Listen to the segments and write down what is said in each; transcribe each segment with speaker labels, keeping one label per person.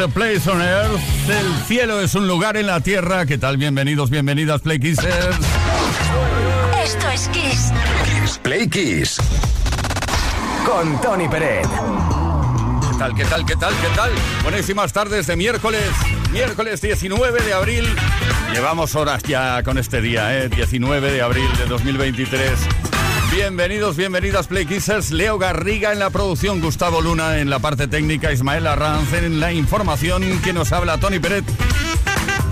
Speaker 1: A place on earth. El cielo es un lugar en la tierra. ¿Qué tal? Bienvenidos, bienvenidas, Play Kissers.
Speaker 2: Esto es Kiss.
Speaker 3: Kiss Play Kiss. Con Tony Peret.
Speaker 1: ¿Qué tal, qué tal, qué tal, qué tal? Buenísimas tardes de miércoles. Miércoles 19 de abril. Llevamos horas ya con este día, ¿eh? 19 de abril de 2023. Bienvenidos, bienvenidas Play Kissers. Leo Garriga en la producción, Gustavo Luna en la parte técnica, Ismael Arranz en la información, que nos habla Tony Peret.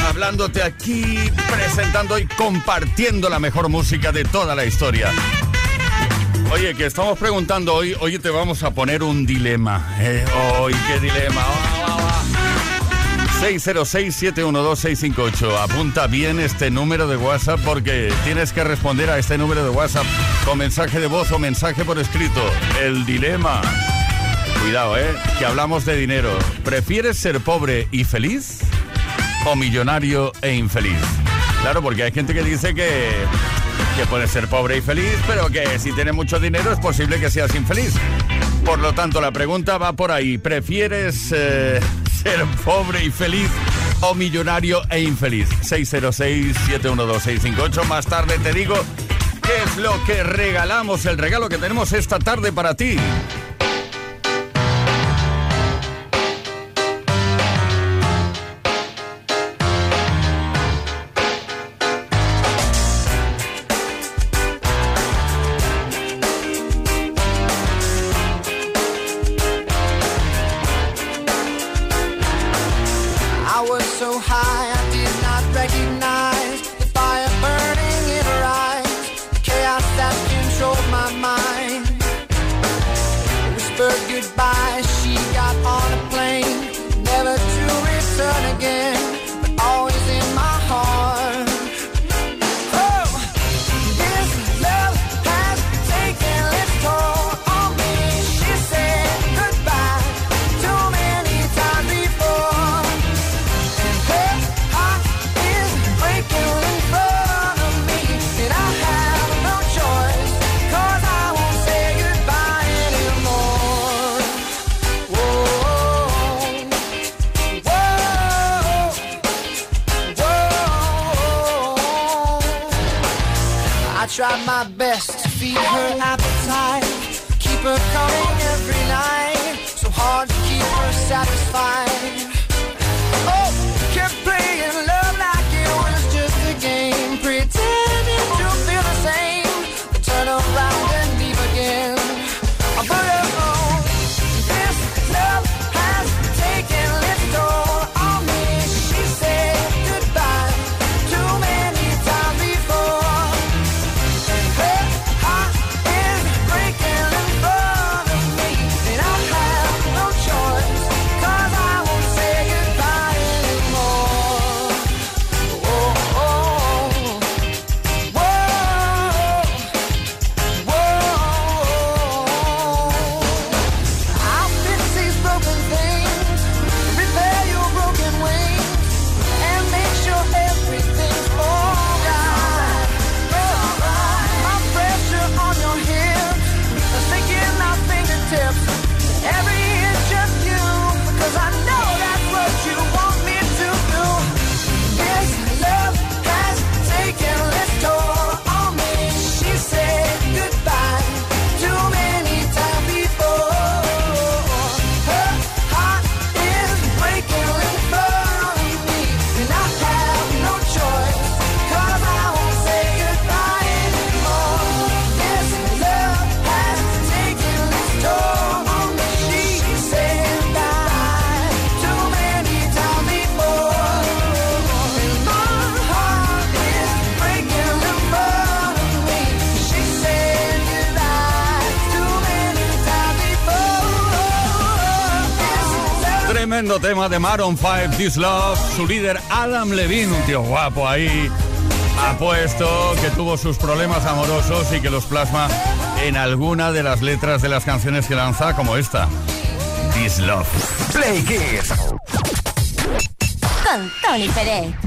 Speaker 1: Hablándote aquí, presentando y compartiendo la mejor música de toda la historia. Oye, que estamos preguntando hoy, hoy te vamos a poner un dilema. ¿eh? Hoy, qué dilema.
Speaker 4: 606-712-658. Apunta bien este número de WhatsApp porque tienes que responder a este número de WhatsApp con mensaje de voz o mensaje por escrito. El dilema. Cuidado, ¿eh? Que hablamos de dinero. ¿Prefieres ser pobre y feliz o millonario e infeliz? Claro, porque hay gente que dice que, que puede ser pobre y feliz, pero que si tiene mucho dinero es posible que seas infeliz. Por lo tanto, la pregunta va por ahí. ¿Prefieres eh, ser pobre y feliz o millonario e infeliz? 606-712-658. Más tarde te digo qué es lo que regalamos, el regalo que tenemos esta tarde para ti. Tema de Maroon 5, This Love. Su líder Adam Levine, un tío guapo ahí, ha puesto que tuvo sus problemas amorosos y que los plasma en alguna de las letras de las canciones que lanza, como esta, This Love. Play Kids.
Speaker 5: Con Tony Pérez.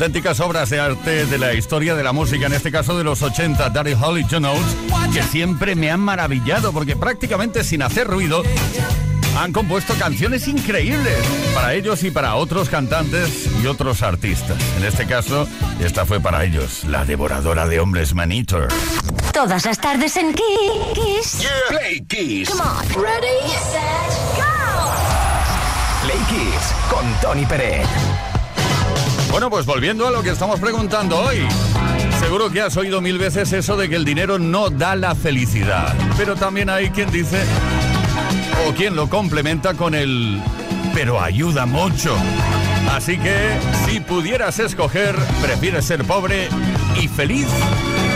Speaker 1: Auténticas obras de arte de la historia de la música, en este caso de los 80, Daddy Holly Jones, que siempre me han maravillado porque prácticamente sin hacer ruido han compuesto canciones increíbles para ellos y para otros cantantes y otros artistas. En este caso, esta fue para ellos, la devoradora de hombres Manitor.
Speaker 2: Todas las tardes en Kiss.
Speaker 3: Play Kiss.
Speaker 2: Come on. Ready, set, go.
Speaker 3: Play Kiss con Tony Pérez.
Speaker 1: Bueno, pues volviendo a lo que estamos preguntando hoy. Seguro que has oído mil veces eso de que el dinero no da la felicidad. Pero también hay quien dice o quien lo complementa con el pero ayuda mucho. Así que si pudieras escoger, ¿prefieres ser pobre y feliz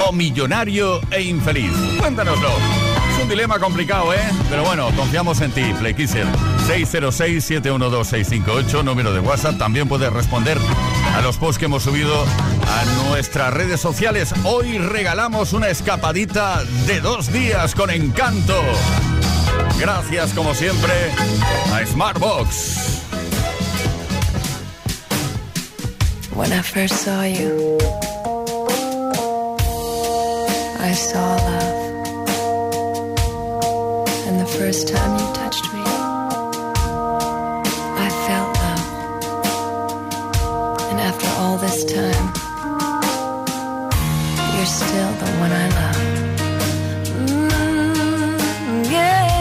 Speaker 1: o millonario e infeliz? Cuéntanoslo. Un dilema complicado, ¿eh? Pero bueno, confiamos en ti, Playkisser. 606-712-658, número de WhatsApp. También puedes responder a los posts que hemos subido a nuestras redes sociales. Hoy regalamos una escapadita de dos días con encanto. Gracias, como siempre, a Smartbox.
Speaker 4: When. First time you touched me, I felt love. And after all this time, you're still the one I love. Mm, yeah.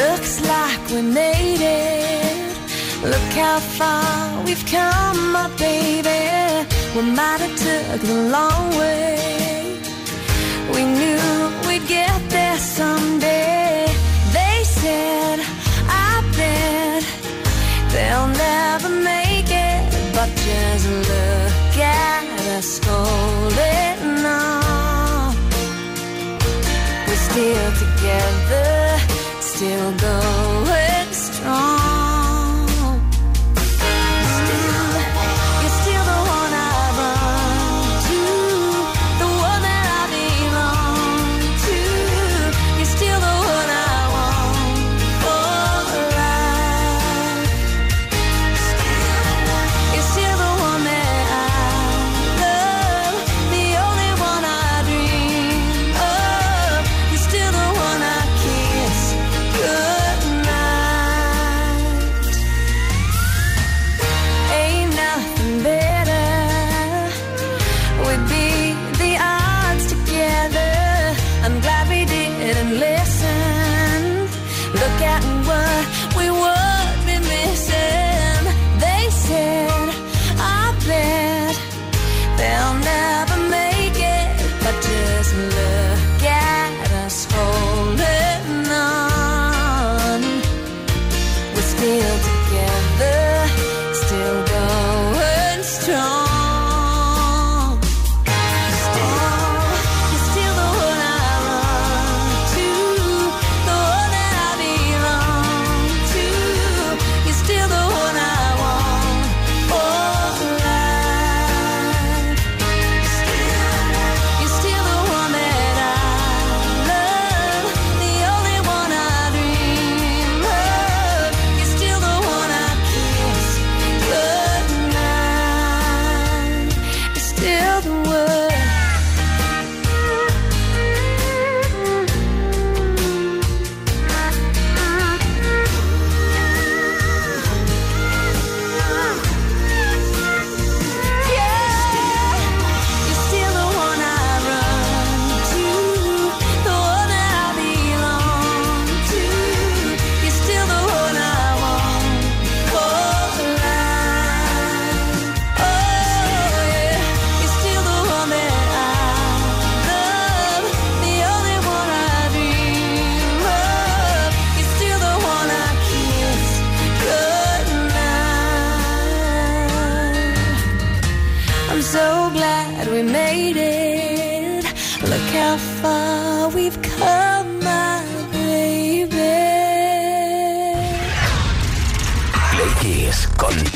Speaker 4: Looks like we made it. Look how far we've come, my baby. We might have took the long way. Just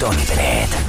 Speaker 3: Tony Pérez.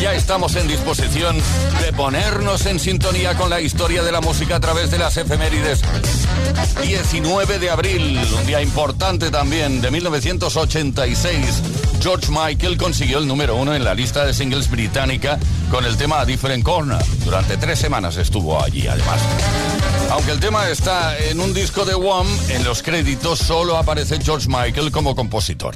Speaker 1: Ya estamos en disposición de ponernos en sintonía con la historia de la música a través de las efemérides. 19 de abril, un día importante también, de 1986. George Michael consiguió el número uno en la lista de singles británica con el tema Different Corner. Durante tres semanas estuvo allí, además. Aunque el tema está en un disco de Wham, en los créditos solo aparece George Michael como compositor.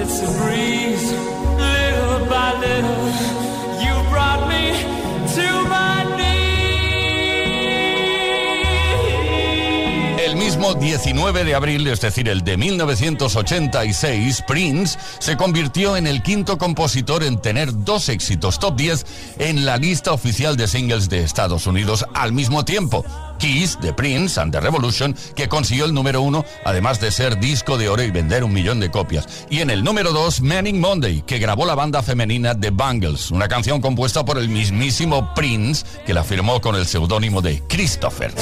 Speaker 6: It's a breeze. Little by little, you brought me to
Speaker 1: mismo 19 de abril, es decir, el de 1986, Prince se convirtió en el quinto compositor en tener dos éxitos top 10 en la lista oficial de singles de Estados Unidos al mismo tiempo. Kiss de Prince and the Revolution, que consiguió el número uno, además de ser disco de oro y vender un millón de copias. Y en el número dos, Manning Monday, que grabó la banda femenina The Bangles, una canción compuesta por el mismísimo Prince, que la firmó con el seudónimo de Christopher.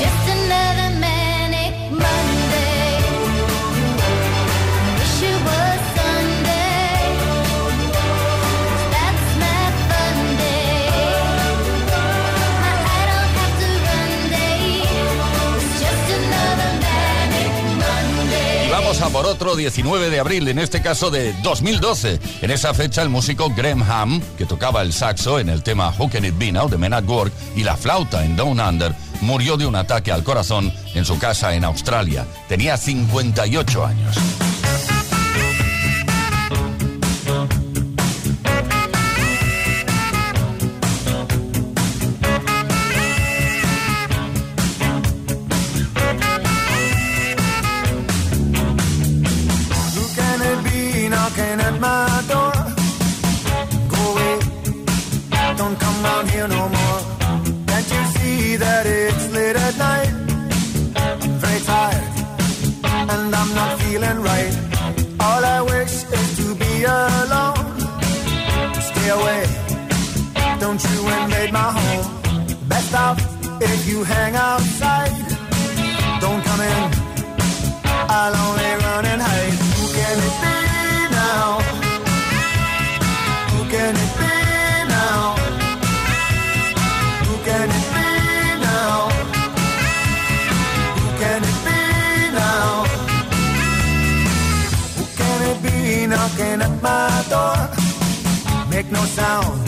Speaker 1: Por otro 19 de abril, en este caso de 2012. En esa fecha el músico Graham Ham, que tocaba el saxo en el tema Who Can It Be Now de Men at Work y la flauta en Down Under, murió de un ataque al corazón en su casa en Australia. Tenía 58 años.
Speaker 7: Knocking at my door? Make no sound,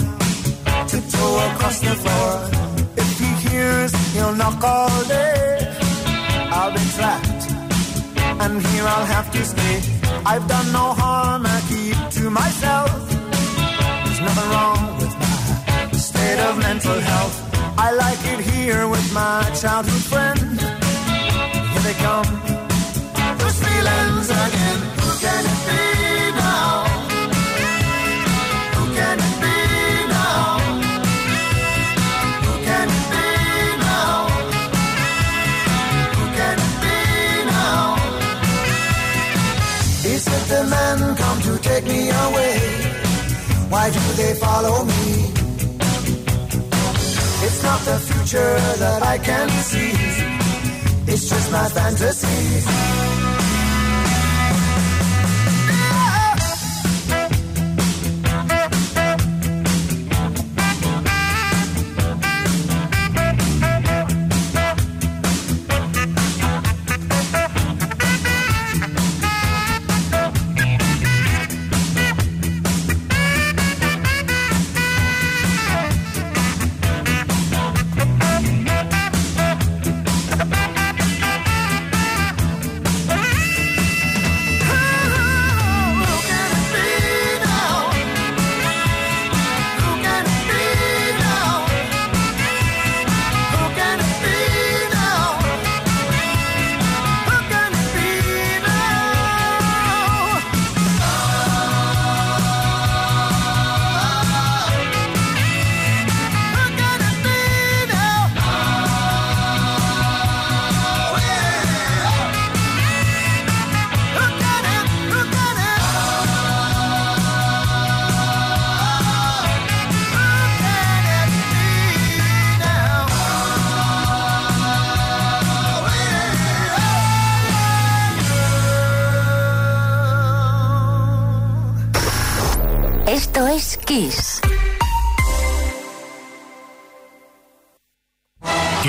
Speaker 7: tiptoe across the floor. If he hears, he'll knock all day. I'll be trapped and here I'll have to stay. I've done no harm, I keep to myself. There's nothing wrong with my state of mental health. I like it here with my childhood friend. Here they come, those feelings again. Why do they follow me? It's not the future that I can see. It's just my fantasies.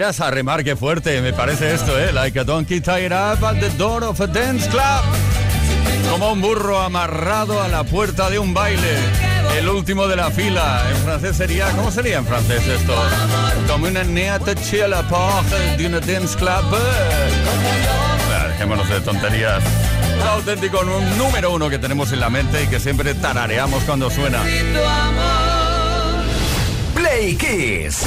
Speaker 1: A remar, qué fuerte me parece esto, ¿eh? Like a donkey tied up at the door of a dance club. Como un burro amarrado a la puerta de un baile. El último de la fila. En francés sería... ¿Cómo sería en francés esto? Como una nea touché a la porte de una dance club. Dejémonos de tonterías. Un auténtico número uno que tenemos en la mente y que siempre tarareamos cuando suena.
Speaker 3: Play Kiss.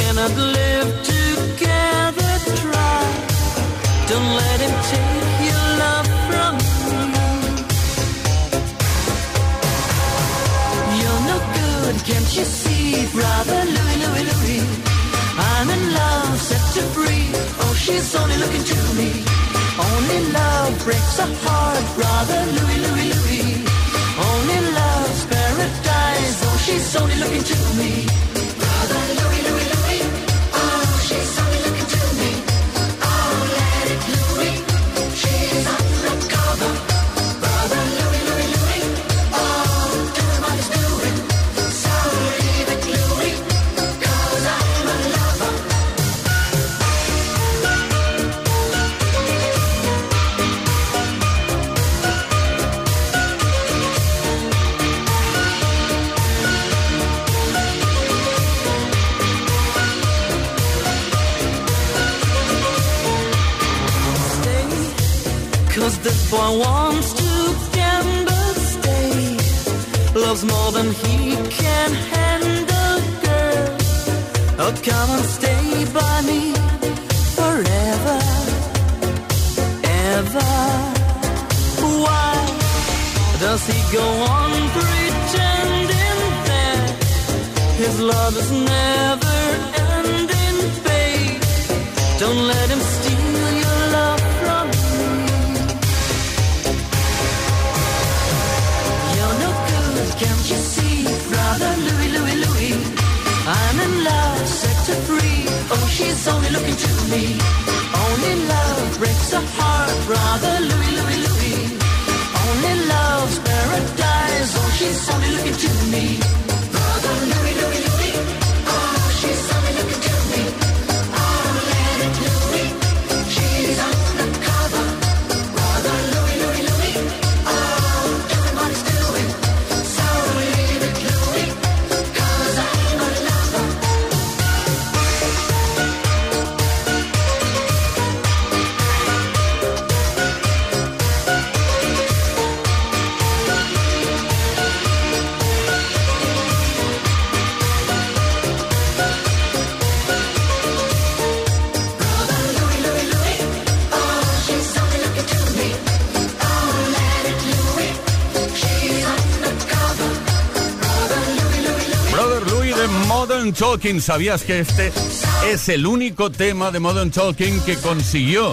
Speaker 8: cannot live together. Try.
Speaker 4: Don't let him take your love from me. You're no good, can't you see, brother Louis, Louis, Louis? I'm in love, set to free. Oh, she's only looking to me. Only love breaks a heart, brother Louis, Louis, Louis. Only love's paradise. Oh, she's only looking to me.
Speaker 1: Talking. ¿Sabías que este es el único tema de Modern Talking que consiguió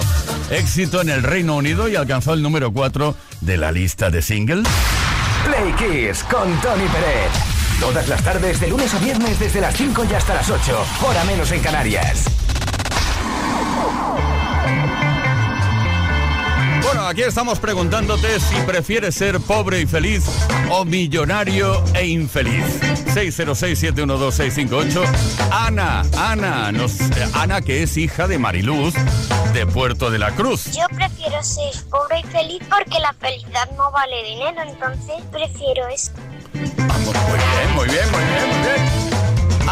Speaker 1: éxito en el Reino Unido y alcanzó el número 4 de la lista de singles?
Speaker 3: Play Kiss con Tony Pérez. Todas las tardes, de lunes a viernes, desde las 5 y hasta las 8. Hora menos en Canarias.
Speaker 1: Aquí estamos preguntándote si prefieres ser pobre y feliz o millonario e infeliz. 606-712-658. Ana, Ana, nos, eh, Ana que es hija de Mariluz de Puerto de la Cruz.
Speaker 9: Yo prefiero ser pobre y feliz porque la felicidad no vale dinero, entonces prefiero eso.
Speaker 1: Vamos, muy bien, muy bien, muy bien, muy bien.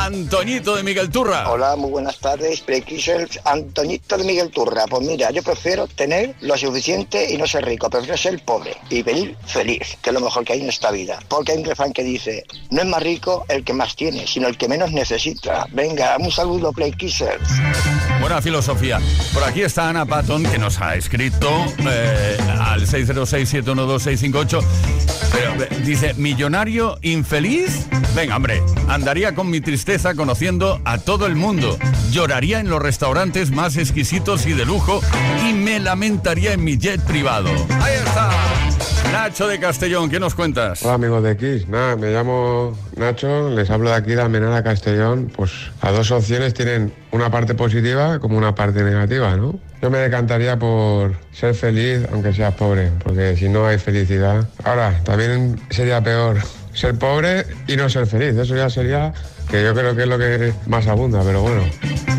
Speaker 1: Antoñito de Miguel Turra.
Speaker 10: Hola, muy buenas tardes. Prequisel Antoñito de Miguel Turra. Pues mira, yo prefiero tener lo suficiente y no ser rico. Prefiero ser pobre y venir feliz, que es lo mejor que hay en esta vida. Porque hay un refrán que dice, no es más rico el que más tiene, sino el que menos necesita. Venga, un saludo, Play Kissers.
Speaker 1: Buena filosofía. Por aquí está Ana Patton que nos ha escrito eh, al 606-712-658. Pero eh, dice, millonario infeliz. Venga, hombre, andaría con mi tristeza conociendo a todo el mundo. Lloraría en los restaurantes más exquisitos y de lujo y me lamentaría en mi jet privado. Ahí está. Nacho de Castellón, ¿qué nos cuentas?
Speaker 11: Hola amigos de X, nada, me llamo Nacho, les hablo de aquí de Almenara Castellón, pues las dos opciones tienen una parte positiva como una parte negativa, ¿no? Yo me decantaría por ser feliz aunque seas pobre, porque si no hay felicidad. Ahora, también sería peor ser pobre y no ser feliz, eso ya sería que yo creo que es lo que más abunda, pero bueno.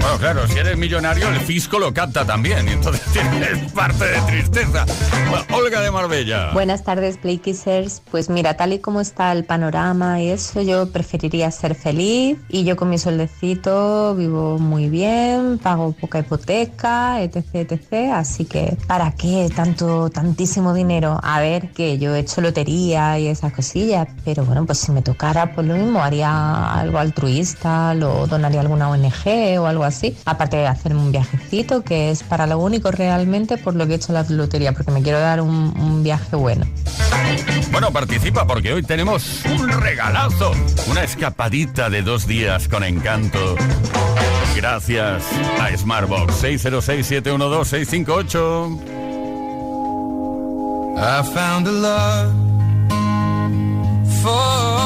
Speaker 1: Bueno, claro, si eres millonario, el fisco lo capta también, y entonces tienes parte de tristeza. Bueno, Olga de Marbella.
Speaker 12: Buenas tardes, Playkissers. Pues mira, tal y como está el panorama y eso, yo preferiría ser feliz y yo con mi sueldecito vivo muy bien, pago poca hipoteca, etc, etc. Así que, ¿para qué tanto, tantísimo dinero? A ver, que yo he hecho lotería y esas cosillas, pero bueno, pues si me tocara, pues lo mismo, haría algo altruista, lo donaré a alguna ONG o algo así, aparte de hacerme un viajecito, que es para lo único realmente por lo que he hecho la lotería, porque me quiero dar un, viaje bueno.
Speaker 1: Bueno, participa porque hoy tenemos un regalazo, una escapadita de dos días con encanto. Gracias a Smartbox 606-712-658.
Speaker 6: I found a love for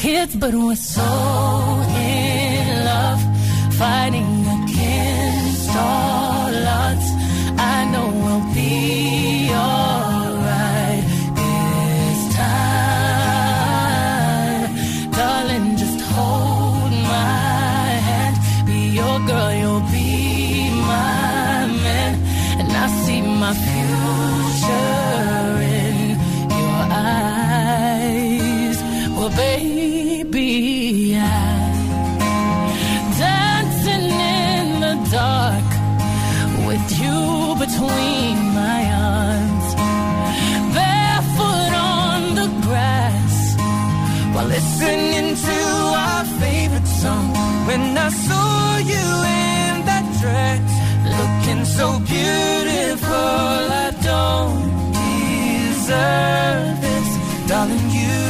Speaker 8: Kids, but was so. calling you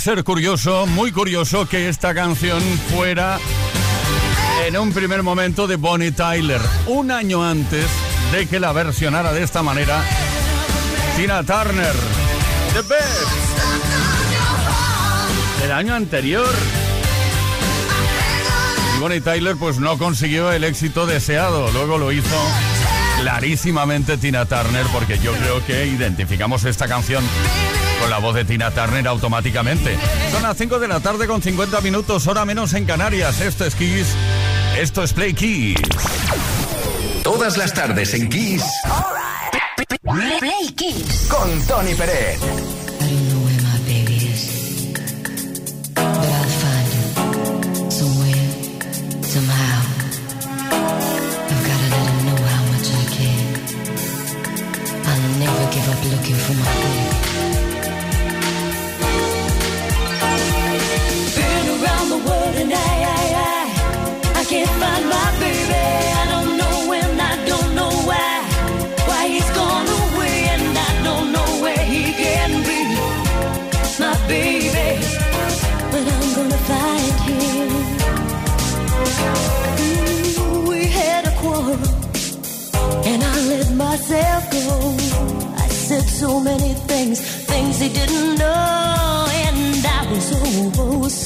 Speaker 1: Ser curioso, muy curioso, que esta canción fuera en un primer momento de Bonnie Tyler, un año antes de que la versionara de esta manera Tina Turner. The Best. El año anterior. Y Bonnie Tyler pues no consiguió el éxito deseado, luego lo hizo clarísimamente Tina Turner porque yo creo que identificamos esta canción con la voz de Tina Turner automáticamente. Son las 5 de la tarde con 50 minutos, hora menos en Canarias. Esto es Kiss, esto es Play Kiss.
Speaker 3: Todas las tardes en Kiss.
Speaker 5: Play Kiss.
Speaker 3: Con Tony Pérez.
Speaker 13: I don't know where
Speaker 2: around the world I,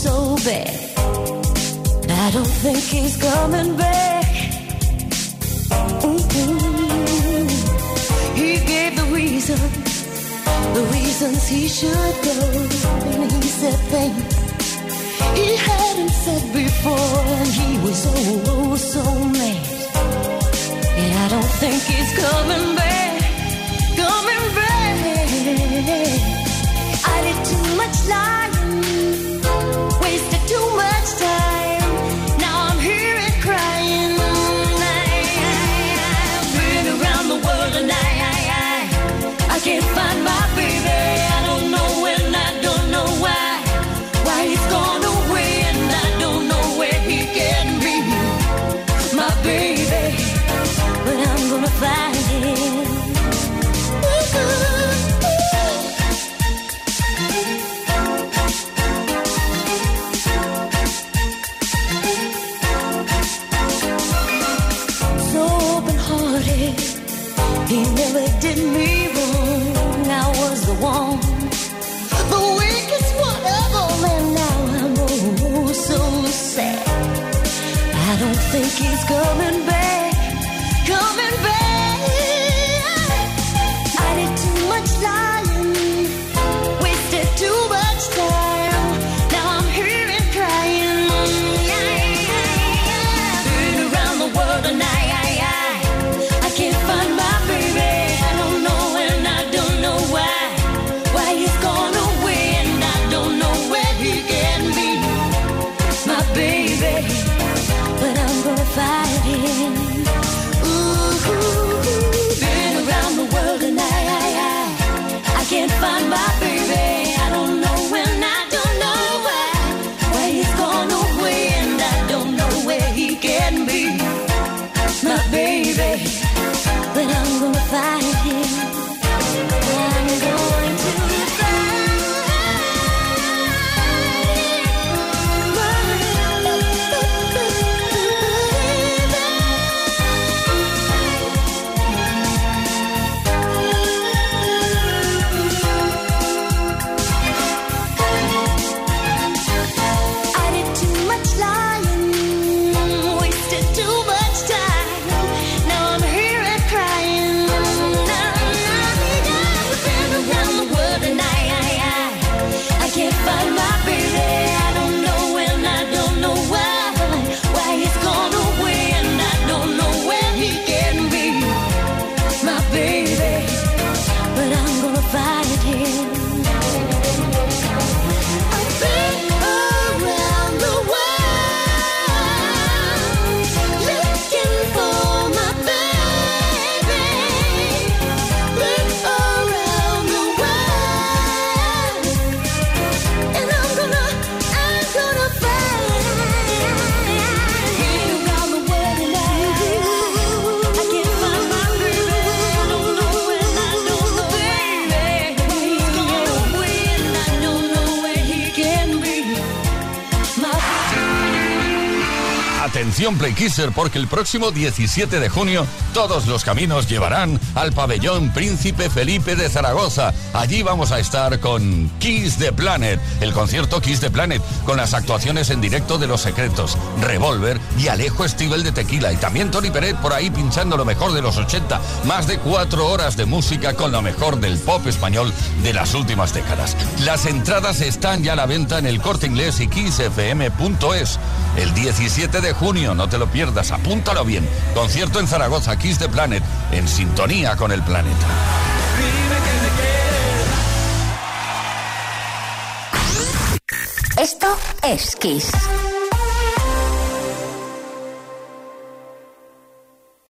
Speaker 2: so bad. I don't think he's coming back. Ooh, he gave the reason, the reasons he should go, and he said things he hadn't said before, and he was oh, oh so mad. And I don't think he's coming back, coming back. I did too much lying, keeps coming back.
Speaker 1: Playkisser, porque el próximo 17 de junio todos los caminos llevarán al pabellón Príncipe Felipe de Zaragoza. Allí vamos a estar con Kiss the Planet, el concierto Kiss the Planet, con las actuaciones en directo de Los Secretos, Revolver y Alejo Stivel de Tequila. Y también Tony Peret por ahí pinchando lo mejor de los 80. Más de cuatro horas de música con lo mejor del pop español de las últimas décadas. Las entradas están ya a la venta en el corte inglés y kissfm.es. El 17 de junio, no te lo pierdas, apúntalo bien. Concierto en Zaragoza, Kiss the Planet, en sintonía con el planeta.
Speaker 5: Esto es Kiss.